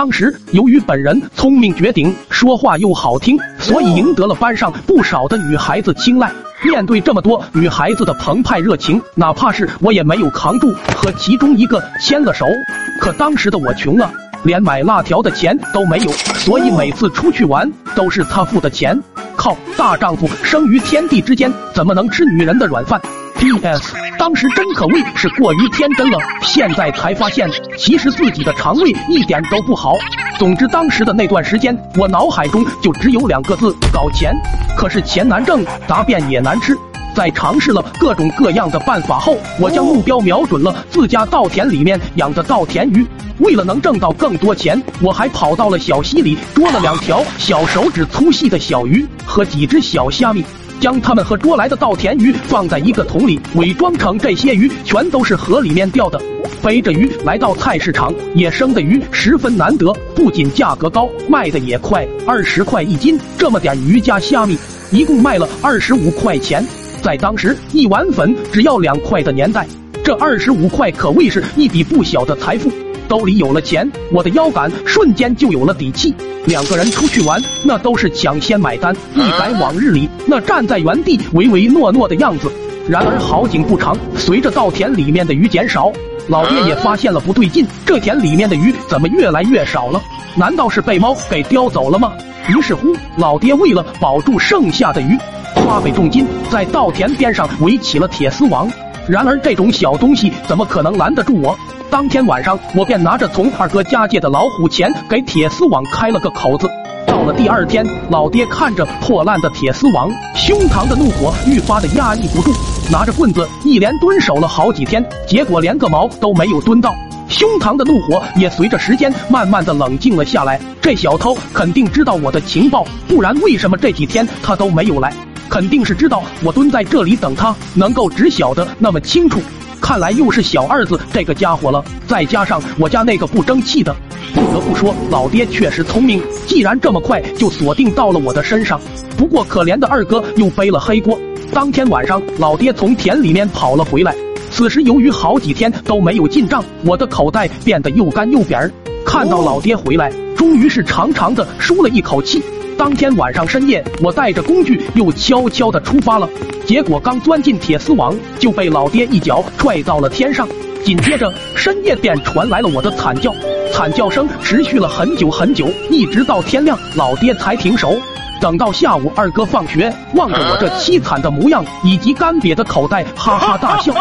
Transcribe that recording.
当时由于本人聪明绝顶，说话又好听，所以赢得了班上不少的女孩子青睐。面对这么多女孩子的澎湃热情，哪怕是我也没有扛住，和其中一个牵了手。可当时的我穷了，连买辣条的钱都没有，所以每次出去玩都是他付的钱。靠，大丈夫生于天地之间，怎么能吃女人的软饭？P.S. 当时真可谓是过于天真了，现在才发现，其实自己的肠胃一点都不好。总之，当时的那段时间，我脑海中就只有两个字：搞钱。可是钱难挣，答辩也难吃。在尝试了各种各样的办法后，我将目标瞄准了自家稻田里面养的稻田鱼。为了能挣到更多钱，我还跑到了小溪里捉了两条小手指粗细的小鱼和几只小虾米。将他们和捉来的稻田鱼放在一个桶里，伪装成这些鱼全都是河里面钓的。背着鱼来到菜市场，野生的鱼十分难得，不仅价格高，卖的也快，二十块一斤。这么点鱼加虾米，一共卖了二十五块钱。在当时，一碗粉只要两块的年代，这二十五块可谓是一笔不小的财富。兜里有了钱，我的腰杆瞬间就有了底气。两个人出去玩，那都是抢先买单，一改往日里那站在原地唯唯诺诺的样子。然而好景不长，随着稻田里面的鱼减少，老爹也发现了不对劲，这田里面的鱼怎么越来越少了？难道是被猫给叼走了吗？于是乎，老爹为了保住剩下的鱼，花费重金在稻田边上围起了铁丝网。然而这种小东西怎么可能拦得住我？当天晚上，我便拿着从二哥家借的老虎钳，给铁丝网开了个口子。到了第二天，老爹看着破烂的铁丝网，胸膛的怒火愈发的压抑不住，拿着棍子一连蹲守了好几天，结果连个毛都没有蹲到，胸膛的怒火也随着时间慢慢的冷静了下来。这小偷肯定知道我的情报，不然为什么这几天他都没有来？肯定是知道我蹲在这里等他，能够只晓得那么清楚。看来又是小二子这个家伙了，再加上我家那个不争气的，不得不说老爹确实聪明。既然这么快就锁定到了我的身上，不过可怜的二哥又背了黑锅。当天晚上，老爹从田里面跑了回来，此时由于好几天都没有进账，我的口袋变得又干又扁儿。看到老爹回来，终于是长长的舒了一口气。当天晚上深夜，我带着工具又悄悄的出发了。结果刚钻进铁丝网，就被老爹一脚踹到了天上。紧接着，深夜便传来了我的惨叫，惨叫声持续了很久很久，一直到天亮，老爹才停手。等到下午，二哥放学，望着我这凄惨的模样以及干瘪的口袋，哈哈大笑。